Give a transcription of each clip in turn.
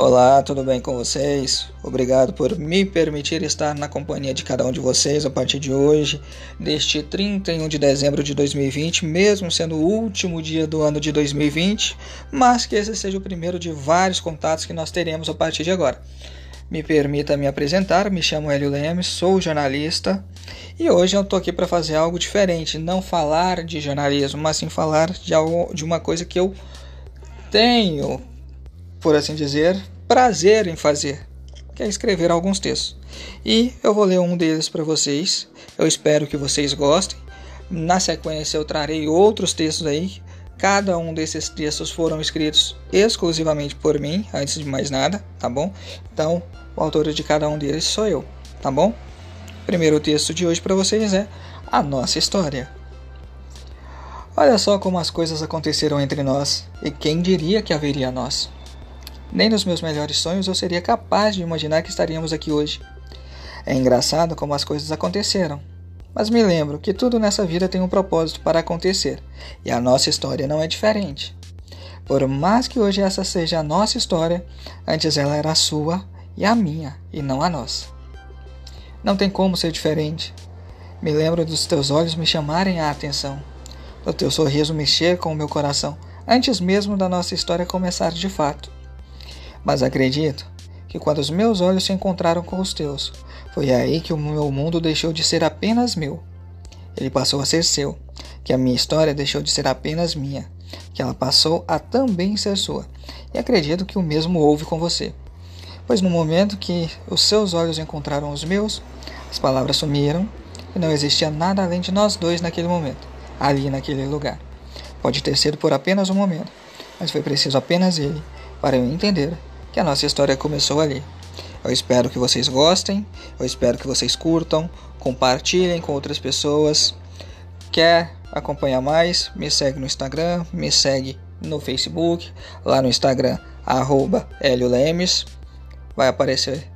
Olá, tudo bem com vocês? Obrigado por me permitir estar na companhia de cada um de vocês a partir de hoje, deste 31 de dezembro de 2020, mesmo sendo o último dia do ano de 2020, mas que esse seja o primeiro de vários contatos que nós teremos a partir de agora. Me permita me apresentar, me chamo Hélio Lemes, sou jornalista e hoje eu estou aqui para fazer algo diferente, não falar de jornalismo, mas sim falar de, algo, de uma coisa que eu tenho por assim dizer, prazer em fazer, que é escrever alguns textos. E eu vou ler um deles para vocês. Eu espero que vocês gostem. Na sequência eu trarei outros textos aí. Cada um desses textos foram escritos exclusivamente por mim, antes de mais nada, tá bom? Então, o autor de cada um deles sou eu, tá bom? Primeiro texto de hoje para vocês é a nossa história. Olha só como as coisas aconteceram entre nós, e quem diria que haveria nós? Nem nos meus melhores sonhos eu seria capaz de imaginar que estaríamos aqui hoje. É engraçado como as coisas aconteceram. Mas me lembro que tudo nessa vida tem um propósito para acontecer, e a nossa história não é diferente. Por mais que hoje essa seja a nossa história, antes ela era a sua e a minha, e não a nossa. Não tem como ser diferente. Me lembro dos teus olhos me chamarem a atenção, do teu sorriso mexer com o meu coração, antes mesmo da nossa história começar de fato. Mas acredito que quando os meus olhos se encontraram com os teus, foi aí que o meu mundo deixou de ser apenas meu. Ele passou a ser seu, que a minha história deixou de ser apenas minha, que ela passou a também ser sua. E acredito que o mesmo houve com você. Pois no momento que os seus olhos encontraram os meus, as palavras sumiram e não existia nada além de nós dois naquele momento, ali naquele lugar. Pode ter sido por apenas um momento, mas foi preciso apenas ele para eu entender que a nossa história começou ali. Eu espero que vocês gostem, eu espero que vocês curtam, compartilhem com outras pessoas. Quer acompanhar mais? Me segue no Instagram, me segue no Facebook, lá no Instagram, arroba Lemes. Vai aparecer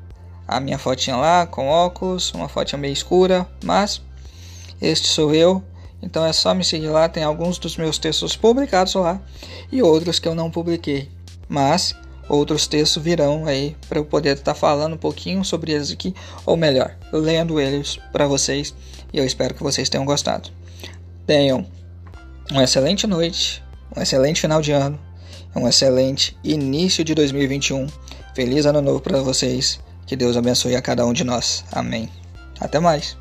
a minha fotinha lá com óculos, uma fotinha meio escura, mas este sou eu. Então é só me seguir lá, tem alguns dos meus textos publicados lá e outros que eu não publiquei. Mas outros textos virão aí para eu poder estar tá falando um pouquinho sobre eles aqui, ou melhor, lendo eles para vocês. E eu espero que vocês tenham gostado. Tenham uma excelente noite, um excelente final de ano, um excelente início de 2021. Feliz ano novo para vocês. Que Deus abençoe a cada um de nós. Amém. Até mais.